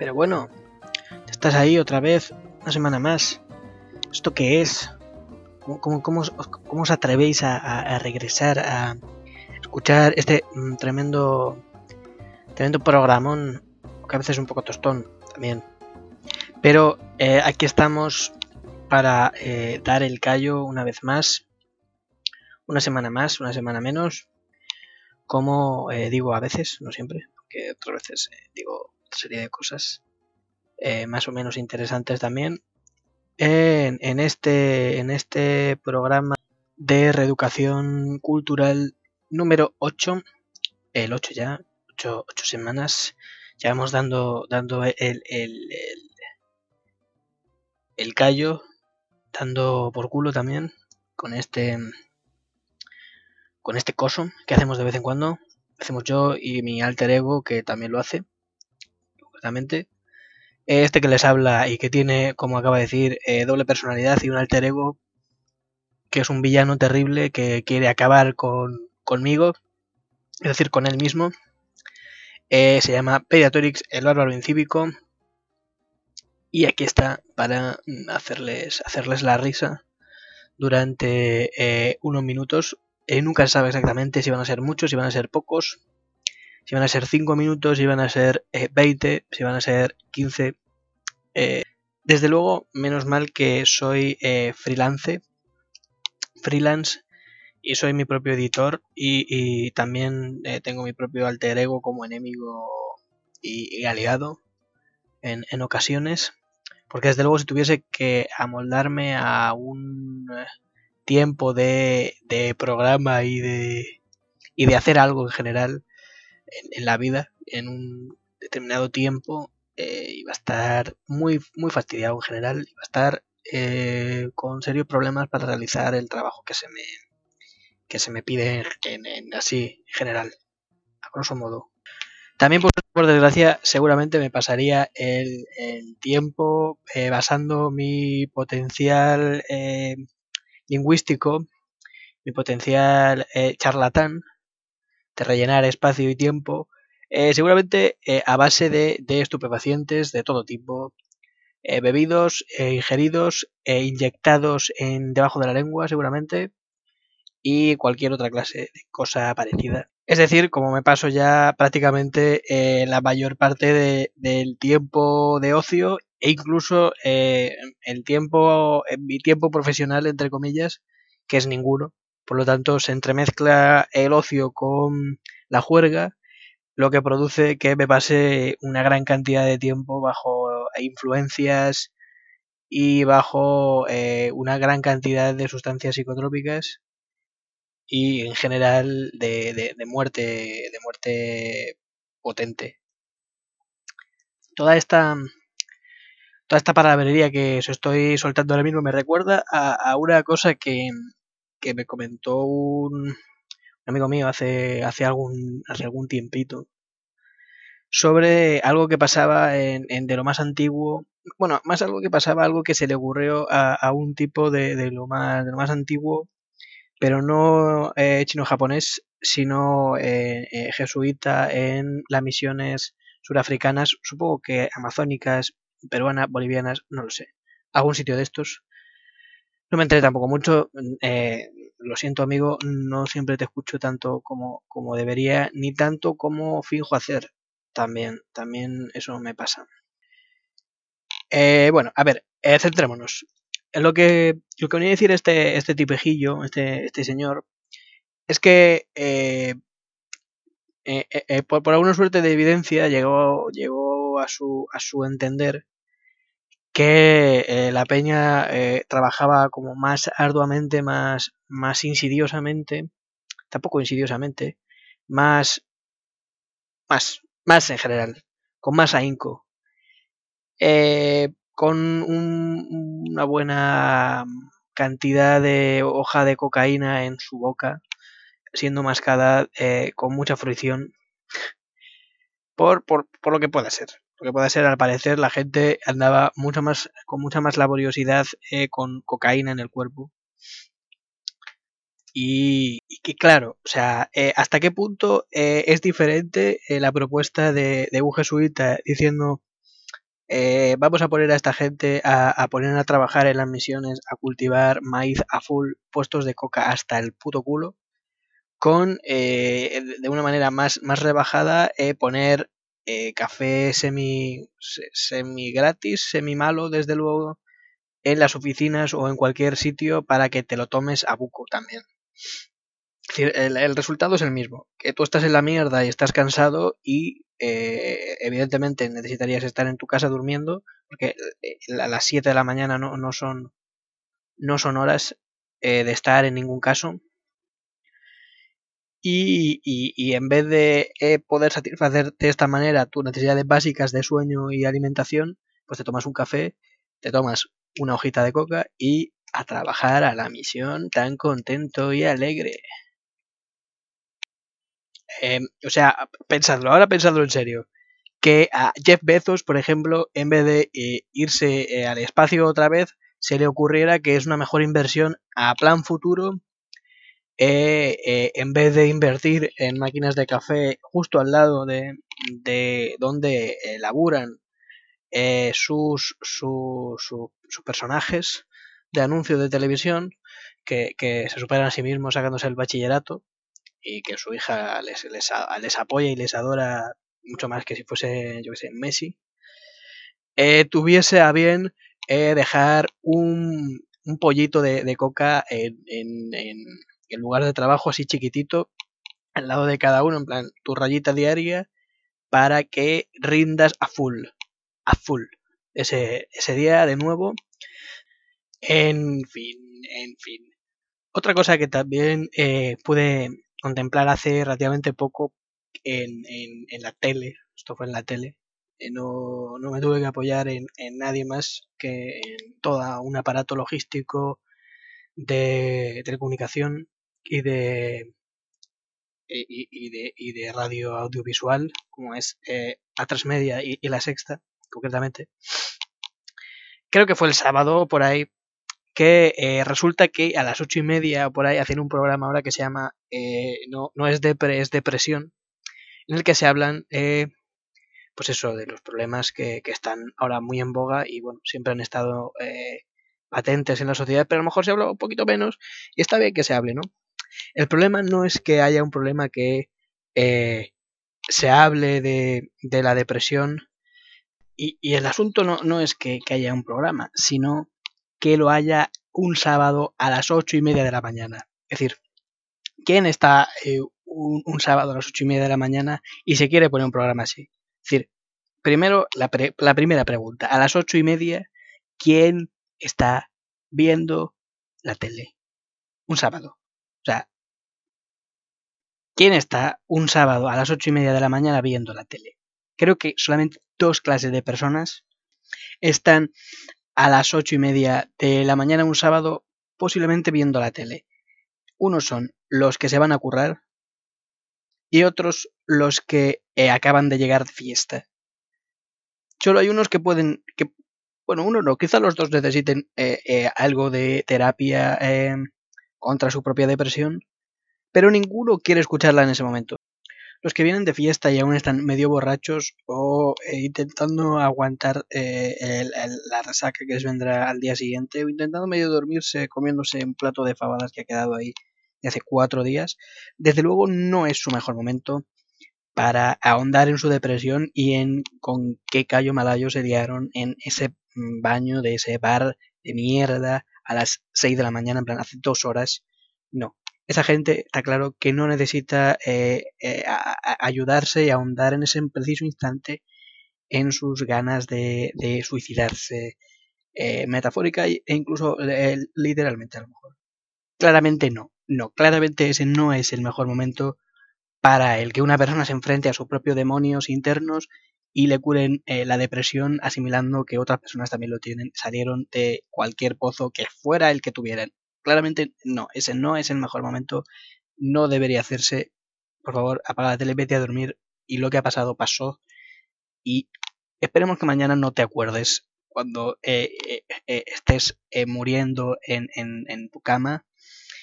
Pero bueno, estás ahí otra vez, una semana más. ¿Esto qué es? ¿Cómo, os atrevéis a, regresar a escuchar este mm, tremendo, tremendo programón, que a veces es un poco tostón también? Pero eh, aquí estamos para eh, dar el callo una vez más, una semana más, una semana menos, como eh, digo a veces, no siempre, porque otras veces digo serie de cosas más o menos interesantes también en, este, en este programa de reeducación cultural número 8, el 8 ya, 8, semanas, ya vamos dando, dando el, el, el, callo, dando por culo también con este con este coso que hacemos de vez en cuando. Hacemos yo y mi alter ego que también lo hace, Este que les habla y que tiene, como acaba de decir, eh, doble personalidad y un alter ego, que es un villano terrible que quiere acabar con, conmigo, es decir, con él mismo. Eh, se llama Pediatrix, el bárbaro incívico. Y aquí está para hacerles, hacerles la risa durante eh, unos minutos. nunca se sabe exactamente si van a ser muchos, si van a ser pocos si van a ser 5 minutos, si van a ser 20, eh, si van a ser 15. Eh, desde luego, menos mal que soy eh, freelance, freelance y soy mi propio editor y, también tengo mi propio alter ego como enemigo y, aliado en, ocasiones. Porque desde luego si tuviese que amoldarme a un tiempo de, de programa y de, y de hacer algo en general, en, la vida en un determinado tiempo eh, iba a estar muy, muy fastidiado en general, iba a estar eh, con serios problemas para realizar el trabajo que se me, que se me pide en, así en general, a grosso modo. También por, desgracia seguramente me pasaría el, tiempo eh, basando mi potencial lingüístico, mi potencial charlatán de rellenar espacio y tiempo, eh, seguramente eh, a base de, estupefacientes de todo tipo, eh, bebidos, ingeridos, inyectados en debajo de la lengua, seguramente, y cualquier otra clase de cosa parecida. Es decir, como me paso ya prácticamente la mayor parte del tiempo de ocio e incluso el tiempo, mi tiempo profesional, entre comillas, que es ninguno, por lo tanto, se entremezcla el ocio con la juerga, lo que produce que me pase una gran cantidad de tiempo bajo influencias y bajo eh, una gran cantidad de sustancias psicotrópicas y en general de, muerte de muerte potente. Toda esta toda esta palabrería que os estoy soltando ahora mismo me recuerda a una cosa que, que me comentó un, amigo mío hace, hace, algún, hace algún tiempito sobre algo que pasaba en, de lo más antiguo, bueno, más algo que pasaba, algo que se le ocurrió a, un tipo de, lo más, de lo más antiguo, pero no eh, chino-japonés, sino eh, eh, jesuita en las misiones surafricanas, supongo que amazónicas, peruanas, bolivianas, no lo sé, algún sitio de estos, no me enteré tampoco mucho. Eh, lo siento, amigo, no siempre te escucho tanto como, como debería, ni tanto como finjo hacer. También, también eso me pasa. Eh, bueno, a ver, eh, centrémonos. Lo que, lo que venía a decir este, este tipejillo, este, este señor, es que por, por, alguna suerte de evidencia llegó, llegó a, su, a su entender que eh, la peña eh, trabajaba como más arduamente, más, más insidiosamente, tampoco insidiosamente, más, más, más en general, con más ahínco, eh, con una buena cantidad de hoja de cocaína en su boca, siendo mascada con mucha fruición, por, por, por lo que pueda ser que puede ser, al parecer, la gente andaba mucho más, con mucha más laboriosidad eh, con cocaína en el cuerpo. Y, que claro, o sea, eh, hasta qué punto eh, es diferente la propuesta de, un jesuita diciendo vamos a poner a esta gente a, poner a trabajar en las misiones, a cultivar maíz a full, puestos de coca hasta el puto culo, con eh, de una manera más, más rebajada poner café semi, semi gratis, semi malo, desde luego, en las oficinas o en cualquier sitio para que te lo tomes a buco también. el, resultado es el mismo, que tú estás en la mierda y estás cansado y eh, evidentemente necesitarías estar en tu casa durmiendo, porque eh, a las 7 de la mañana no, no, son, no son horas eh, de estar en ningún caso. Y, y, en vez de poder satisfacer de esta manera tus necesidades básicas de sueño y alimentación, pues te tomas un café, te tomas una hojita de coca y a trabajar a la misión tan contento y alegre. Em, o sea, pensadlo, ahora pensadlo en serio. Que a Jeff Bezos, por ejemplo, en vez de eh, irse eh, al espacio otra vez, se le ocurriera que es una mejor inversión a plan futuro eh, en vez de invertir en máquinas de café justo al lado de, de donde laburan sus, sus personajes de anuncios de televisión que, que, se superan a sí mismos sacándose el bachillerato y que su hija les, les, les apoya y les adora mucho más que si fuese, yo que sé, Messi, eh, tuviese a bien eh, dejar un, un, pollito de, de coca en, en, en, lugar de trabajo así chiquitito al lado de cada uno, en plan tu rayita diaria para que rindas a full, a full ese, ese día de nuevo. En fin, en fin. Otra cosa que también eh, pude contemplar hace relativamente poco en, en, la tele, esto fue en la tele, eh, no, no, me tuve que apoyar en, en, nadie más que en todo un aparato logístico de telecomunicación y de y, de, y de radio audiovisual como es eh, Media y, y, La Sexta concretamente creo que fue el sábado por ahí que eh, resulta que a las ocho y media por ahí hacen un programa ahora que se llama eh, no, no es depre, es depresión, en el que se hablan eh, pues eso, de los problemas que, que, están ahora muy en boga y bueno, siempre han estado patentes en la sociedad, pero a lo mejor se habla un poquito menos y está bien que se hable, ¿no? El problema no es que haya un problema que se hable de, la depresión y, el asunto no, no es que, haya un programa, sino que lo haya un sábado a las ocho y media de la mañana. Es decir, ¿quién está eh, un, sábado a las ocho y media de la mañana y se quiere poner un programa así? Es decir, primero, la, la primera pregunta, a las ocho y media, ¿quién está viendo la tele? Un sábado. O sea, ¿quién está un sábado a las ocho y media de la mañana viendo la tele? Creo que solamente dos clases de personas están a las ocho y media de la mañana un sábado, posiblemente viendo la tele. Unos son los que se van a currar y otros los que eh, acaban de llegar de fiesta. Solo hay unos que pueden, que, bueno, uno no, quizá los dos necesiten eh, eh, algo de terapia contra su propia depresión, pero ninguno quiere escucharla en ese momento. Los que vienen de fiesta y aún están medio borrachos o eh, intentando aguantar eh, la resaca que les vendrá al día siguiente o intentando medio dormirse comiéndose un plato de fabadas que ha quedado ahí de hace cuatro días, desde luego no es su mejor momento para ahondar en su depresión y en con qué callo malayo se liaron en ese mm, baño de ese bar de mierda a las 6 de la mañana, en plan hace dos horas. No, esa gente está claro que no necesita eh, eh, ayudarse y ahondar en ese preciso instante en sus ganas de, suicidarse eh, metafórica e incluso literalmente a lo mejor. Claramente no, no, claramente ese no es el mejor momento para el que una persona se enfrente a sus propios demonios internos y le curen la depresión asimilando que otras personas también lo tienen, salieron de cualquier pozo que fuera el que tuvieran claramente no, ese no es el mejor momento, no debería hacerse. Por favor, apaga la tele, vete a dormir y lo que ha pasado pasó. Y esperemos que mañana no te acuerdes cuando eh, eh, eh, estés muriendo en, en, tu cama,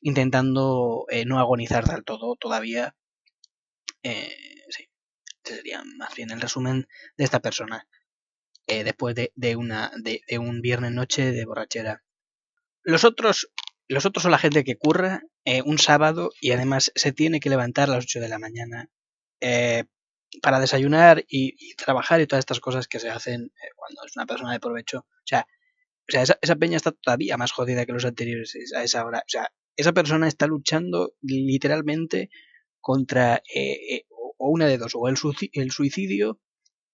intentando no agonizar del todo todavía. sí, sería más bien el resumen de esta persona. eh, después de, una, de, un viernes noche de borrachera. Los otros, los otros son la gente que curra eh, un sábado y además se tiene que levantar a las 8 de la mañana eh, para desayunar y, trabajar y todas estas cosas que se hacen cuando es una persona de provecho. O sea, o sea esa, peña está todavía más jodida que los anteriores a esa hora. O sea, esa persona está luchando literalmente contra o una de dos, o el, suicidio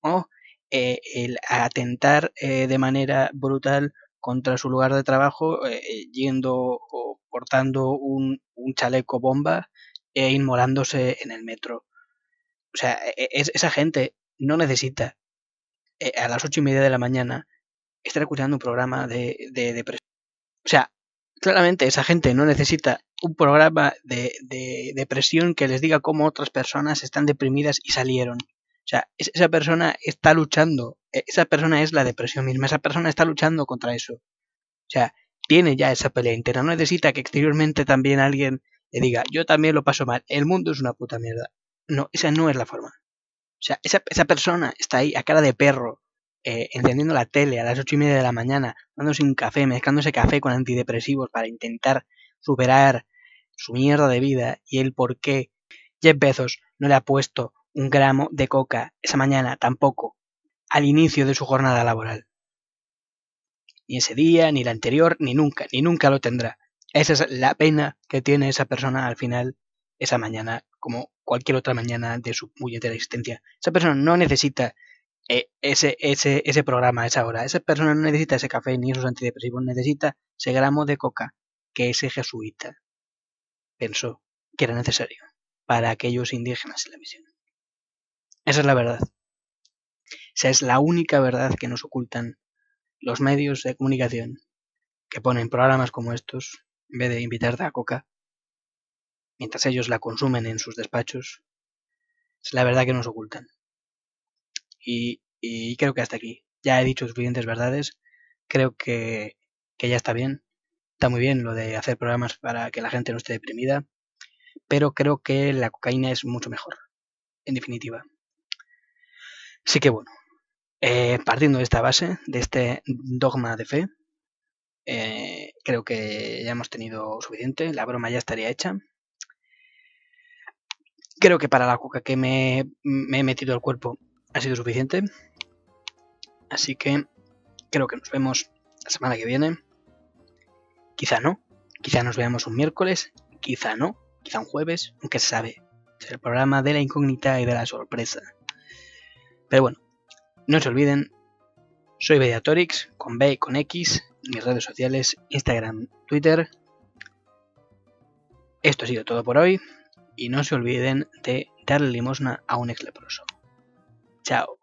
o eh, el atentar eh, de manera brutal contra su lugar de trabajo eh, yendo o portando un, chaleco bomba e inmolándose en el metro. O sea, e, e, esa gente no necesita a las ocho y media de la mañana estar escuchando un programa de, de depresión. O sea, claramente esa gente no necesita un programa de, de, depresión que les diga cómo otras personas están deprimidas y salieron. O sea, esa persona está luchando, e, esa persona es la depresión misma, esa persona está luchando contra eso. O sea, tiene ya esa pelea interna, no necesita que exteriormente también alguien le diga, yo también lo paso mal, el mundo es una puta mierda. No, esa no es la forma. O sea, esa, esa persona está ahí a cara de perro, eh, encendiendo la tele a las ocho y media de la mañana, dándose un café, mezclándose café con antidepresivos para intentar superar su mierda de vida y el por qué Jeff Bezos no le ha puesto un gramo de coca esa mañana tampoco al inicio de su jornada laboral. Ni ese día, ni el anterior, ni nunca, ni nunca lo tendrá. Esa es la pena que tiene esa persona al final, esa mañana, como cualquier otra mañana de su puñetera existencia. Esa persona no necesita eh, ese, ese, ese programa esa hora. Esa persona no necesita ese café ni esos antidepresivos, necesita ese gramo de coca que ese jesuita pensó que era necesario para aquellos indígenas en la misión. Esa es la verdad. Esa es la única verdad que nos ocultan los medios de comunicación que ponen programas como estos en vez de invitarte a coca, mientras ellos la consumen en sus despachos. Es la verdad que nos ocultan. Y, creo que hasta aquí. Ya he dicho suficientes verdades. Creo que, ya está bien. Está muy bien lo de hacer programas para que la gente no esté deprimida. Pero creo que la cocaína es mucho mejor. En definitiva. Así que bueno. Eh, partiendo de esta base, de este dogma de fe, eh, creo que ya hemos tenido suficiente. La broma ya estaría hecha. Creo que para la coca que me, me he metido al cuerpo ha sido suficiente. Así que creo que nos vemos la semana que viene. Quizá no. Quizá nos veamos un miércoles. Quizá no. Quizá un jueves. Aunque se sabe. Es el programa de la incógnita y de la sorpresa. Pero bueno. No se olviden. Soy Mediatorix. Con B y con X. Mis redes sociales. Instagram, Twitter. Esto ha sido todo por hoy. Y no se olviden de darle limosna a un ex leproso. Chao.